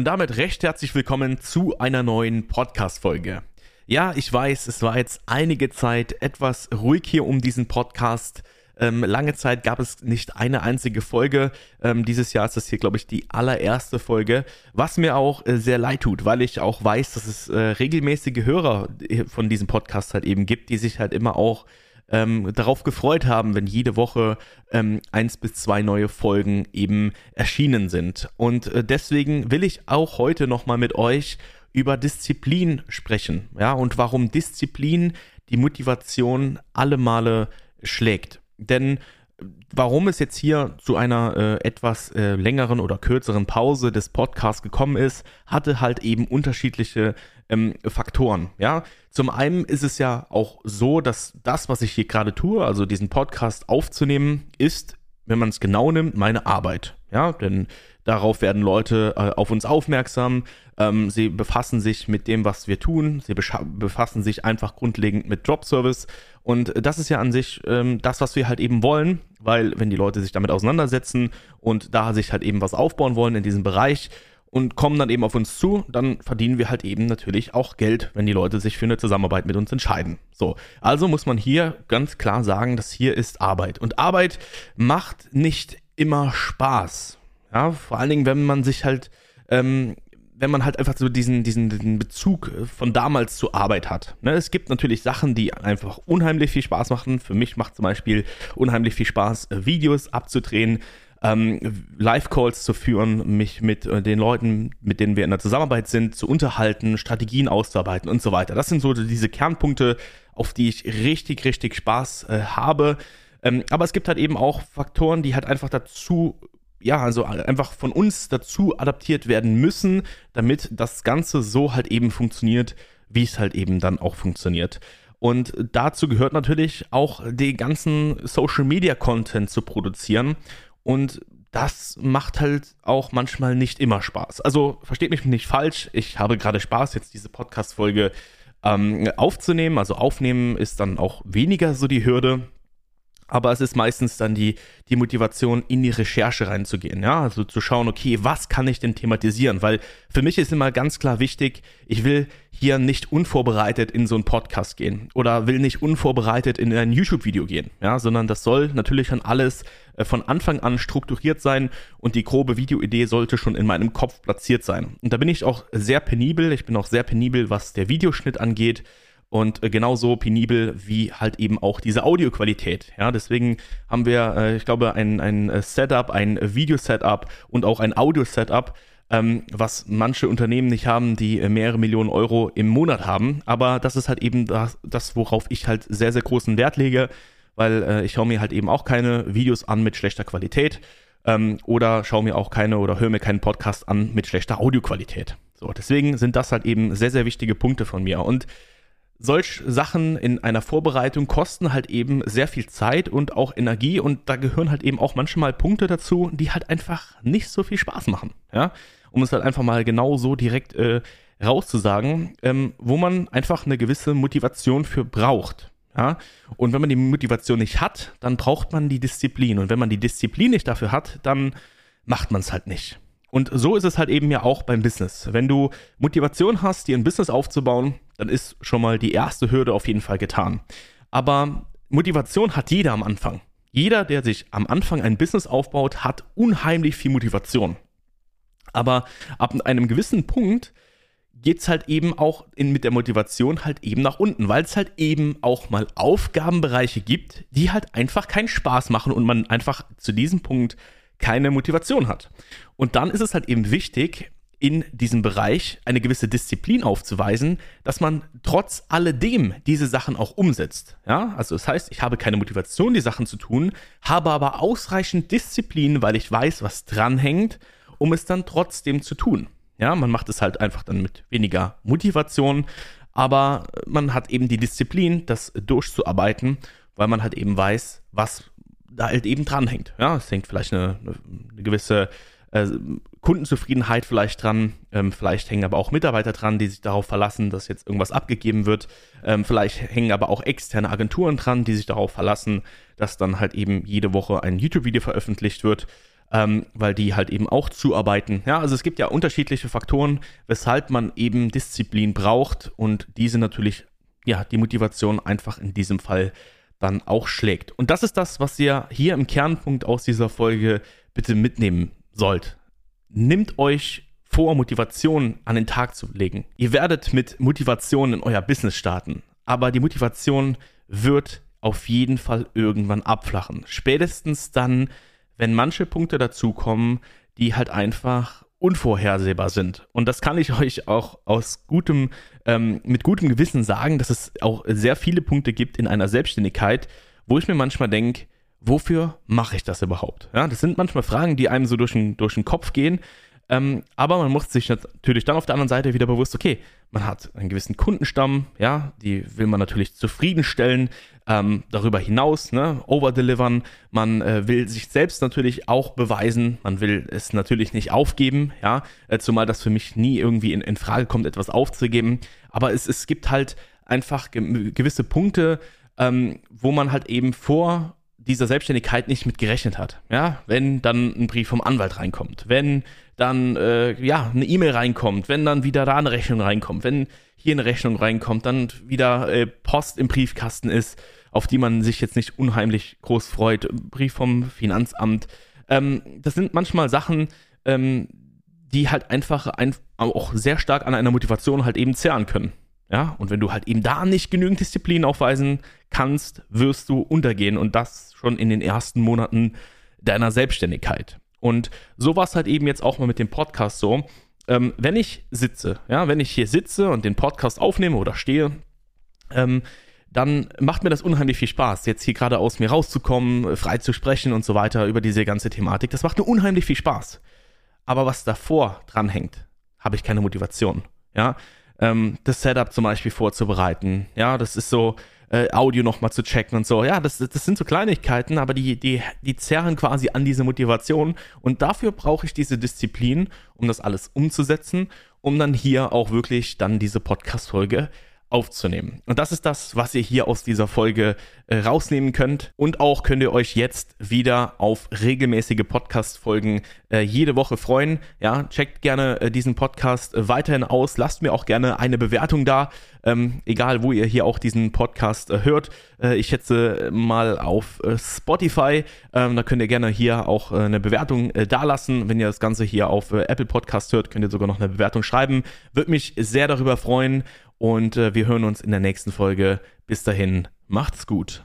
Und damit recht herzlich willkommen zu einer neuen Podcast-Folge. Ja, ich weiß, es war jetzt einige Zeit etwas ruhig hier um diesen Podcast. Ähm, lange Zeit gab es nicht eine einzige Folge. Ähm, dieses Jahr ist das hier, glaube ich, die allererste Folge, was mir auch äh, sehr leid tut, weil ich auch weiß, dass es äh, regelmäßige Hörer von diesem Podcast halt eben gibt, die sich halt immer auch ähm, darauf gefreut haben, wenn jede Woche ähm, eins bis zwei neue Folgen eben erschienen sind. Und äh, deswegen will ich auch heute nochmal mit euch über Disziplin sprechen. Ja, und warum Disziplin die Motivation alle Male schlägt. Denn warum es jetzt hier zu einer äh, etwas äh, längeren oder kürzeren Pause des Podcasts gekommen ist, hatte halt eben unterschiedliche ähm, Faktoren. Ja, zum einen ist es ja auch so, dass das, was ich hier gerade tue, also diesen Podcast aufzunehmen, ist, wenn man es genau nimmt, meine Arbeit. Ja, denn darauf werden Leute äh, auf uns aufmerksam. Ähm, sie befassen sich mit dem, was wir tun. Sie befassen sich einfach grundlegend mit Drop-Service. Und das ist ja an sich ähm, das, was wir halt eben wollen, weil wenn die Leute sich damit auseinandersetzen und da sich halt eben was aufbauen wollen in diesem Bereich und kommen dann eben auf uns zu, dann verdienen wir halt eben natürlich auch Geld, wenn die Leute sich für eine Zusammenarbeit mit uns entscheiden. So, also muss man hier ganz klar sagen, dass hier ist Arbeit. Und Arbeit macht nicht immer Spaß. Ja, vor allen Dingen, wenn man sich halt ähm, wenn man halt einfach so diesen, diesen, diesen Bezug von damals zur Arbeit hat. Ne, es gibt natürlich Sachen, die einfach unheimlich viel Spaß machen. Für mich macht zum Beispiel unheimlich viel Spaß, äh, Videos abzudrehen, ähm, Live-Calls zu führen, mich mit äh, den Leuten, mit denen wir in der Zusammenarbeit sind, zu unterhalten, Strategien auszuarbeiten und so weiter. Das sind so diese Kernpunkte, auf die ich richtig, richtig Spaß äh, habe. Ähm, aber es gibt halt eben auch Faktoren, die halt einfach dazu ja, also einfach von uns dazu adaptiert werden müssen, damit das Ganze so halt eben funktioniert, wie es halt eben dann auch funktioniert. Und dazu gehört natürlich auch den ganzen Social Media Content zu produzieren. Und das macht halt auch manchmal nicht immer Spaß. Also versteht mich nicht falsch, ich habe gerade Spaß, jetzt diese Podcast-Folge ähm, aufzunehmen. Also aufnehmen ist dann auch weniger so die Hürde aber es ist meistens dann die, die Motivation, in die Recherche reinzugehen, ja, also zu schauen, okay, was kann ich denn thematisieren, weil für mich ist immer ganz klar wichtig, ich will hier nicht unvorbereitet in so einen Podcast gehen oder will nicht unvorbereitet in ein YouTube-Video gehen, ja, sondern das soll natürlich dann alles äh, von Anfang an strukturiert sein und die grobe Videoidee sollte schon in meinem Kopf platziert sein. Und da bin ich auch sehr penibel, ich bin auch sehr penibel, was der Videoschnitt angeht und äh, genauso penibel wie halt eben auch diese Audioqualität. Ja, deswegen haben wir, äh, ich glaube, ein, ein äh, Setup, ein Video-Setup und auch ein Audio-Setup, ähm, was manche Unternehmen nicht haben, die mehrere Millionen Euro im Monat haben. Aber das ist halt eben das, das worauf ich halt sehr, sehr großen Wert lege, weil äh, ich schaue mir halt eben auch keine Videos an mit schlechter Qualität ähm, oder schaue mir auch keine oder höre mir keinen Podcast an mit schlechter Audioqualität. So, deswegen sind das halt eben sehr, sehr wichtige Punkte von mir. Und solch Sachen in einer Vorbereitung kosten halt eben sehr viel Zeit und auch Energie und da gehören halt eben auch manchmal Punkte dazu, die halt einfach nicht so viel Spaß machen, ja, um es halt einfach mal genau so direkt äh, rauszusagen, ähm, wo man einfach eine gewisse Motivation für braucht, ja, und wenn man die Motivation nicht hat, dann braucht man die Disziplin und wenn man die Disziplin nicht dafür hat, dann macht man es halt nicht. Und so ist es halt eben ja auch beim Business. Wenn du Motivation hast, dir ein Business aufzubauen, dann ist schon mal die erste Hürde auf jeden Fall getan. Aber Motivation hat jeder am Anfang. Jeder, der sich am Anfang ein Business aufbaut, hat unheimlich viel Motivation. Aber ab einem gewissen Punkt geht es halt eben auch in, mit der Motivation halt eben nach unten, weil es halt eben auch mal Aufgabenbereiche gibt, die halt einfach keinen Spaß machen und man einfach zu diesem Punkt keine Motivation hat. Und dann ist es halt eben wichtig, in diesem Bereich eine gewisse Disziplin aufzuweisen, dass man trotz alledem diese Sachen auch umsetzt. Ja, also das heißt, ich habe keine Motivation, die Sachen zu tun, habe aber ausreichend Disziplin, weil ich weiß, was dranhängt, um es dann trotzdem zu tun. Ja, man macht es halt einfach dann mit weniger Motivation, aber man hat eben die Disziplin, das durchzuarbeiten, weil man halt eben weiß, was da halt eben dranhängt. Ja, es hängt vielleicht eine, eine gewisse äh, Kundenzufriedenheit vielleicht dran, ähm, vielleicht hängen aber auch Mitarbeiter dran, die sich darauf verlassen, dass jetzt irgendwas abgegeben wird. Ähm, vielleicht hängen aber auch externe Agenturen dran, die sich darauf verlassen, dass dann halt eben jede Woche ein YouTube-Video veröffentlicht wird. ähm, weil die halt eben auch zuarbeiten. Ja, also es gibt ja unterschiedliche Faktoren, weshalb man eben Disziplin braucht und diese natürlich, ja, die Motivation einfach in diesem Fall dann auch schlägt. Und das ist das, was ihr hier im Kernpunkt aus dieser Folge bitte mitnehmen sollt. Nimmt euch vor, Motivation an den Tag zu legen. Ihr werdet mit Motivation in euer Business starten, aber die Motivation wird auf jeden Fall irgendwann abflachen. Spätestens dann, wenn manche Punkte dazukommen, die halt einfach unvorhersehbar sind. Und das kann ich euch auch aus gutem, ähm, mit gutem Gewissen sagen, dass es auch sehr viele Punkte gibt in einer Selbstständigkeit, wo ich mir manchmal denke, wofür mache ich das überhaupt? Ja, das sind manchmal Fragen, die einem so durch den, durch den Kopf gehen. Ähm, aber man muss sich natürlich dann auf der anderen Seite wieder bewusst, okay, man hat einen gewissen Kundenstamm, ja, die will man natürlich zufriedenstellen. Ähm, darüber hinaus, ne, overdelivern. Man äh, will sich selbst natürlich auch beweisen. Man will es natürlich nicht aufgeben, ja, äh, zumal das für mich nie irgendwie in, in Frage kommt, etwas aufzugeben. Aber es, es gibt halt einfach ge gewisse Punkte, ähm, wo man halt eben vor dieser Selbstständigkeit nicht mit gerechnet hat. Ja, wenn dann ein Brief vom Anwalt reinkommt, wenn dann äh, ja eine E-Mail reinkommt, wenn dann wieder da eine Rechnung reinkommt, wenn hier eine Rechnung reinkommt, dann wieder äh, Post im Briefkasten ist, auf die man sich jetzt nicht unheimlich groß freut, Brief vom Finanzamt. Ähm, das sind manchmal Sachen, ähm, die halt einfach ein, auch sehr stark an einer Motivation halt eben zehren können. Ja, und wenn du halt eben da nicht genügend Disziplin aufweisen kannst, wirst du untergehen und das schon in den ersten Monaten deiner Selbstständigkeit. Und so war es halt eben jetzt auch mal mit dem Podcast so. Ähm, wenn ich sitze, ja, wenn ich hier sitze und den Podcast aufnehme oder stehe, ähm, dann macht mir das unheimlich viel Spaß, jetzt hier gerade aus mir rauszukommen, frei zu sprechen und so weiter über diese ganze Thematik. Das macht mir unheimlich viel Spaß. Aber was davor dranhängt, habe ich keine Motivation. Ja, ähm, das Setup zum Beispiel vorzubereiten. Ja, das ist so, äh, Audio nochmal zu checken und so. Ja, das, das sind so Kleinigkeiten, aber die, die, die zerren quasi an diese Motivation. Und dafür brauche ich diese Disziplin, um das alles umzusetzen, um dann hier auch wirklich dann diese Podcast-Folge aufzunehmen. Und das ist das, was ihr hier aus dieser Folge äh, rausnehmen könnt. Und auch könnt ihr euch jetzt wieder auf regelmäßige Podcast-Folgen äh, jede Woche freuen. Ja, checkt gerne äh, diesen Podcast äh, weiterhin aus. Lasst mir auch gerne eine Bewertung da. Ähm, egal, wo ihr hier auch diesen Podcast äh, hört. Äh, ich schätze mal auf Spotify. Ähm, da könnt ihr gerne hier auch eine Bewertung dalassen. Wenn ihr das Ganze hier auf Apple Podcast hört, könnt ihr sogar noch eine Bewertung schreiben. Würde mich sehr darüber freuen. Und äh, wir hören uns in der nächsten Folge. Bis dahin, macht's gut.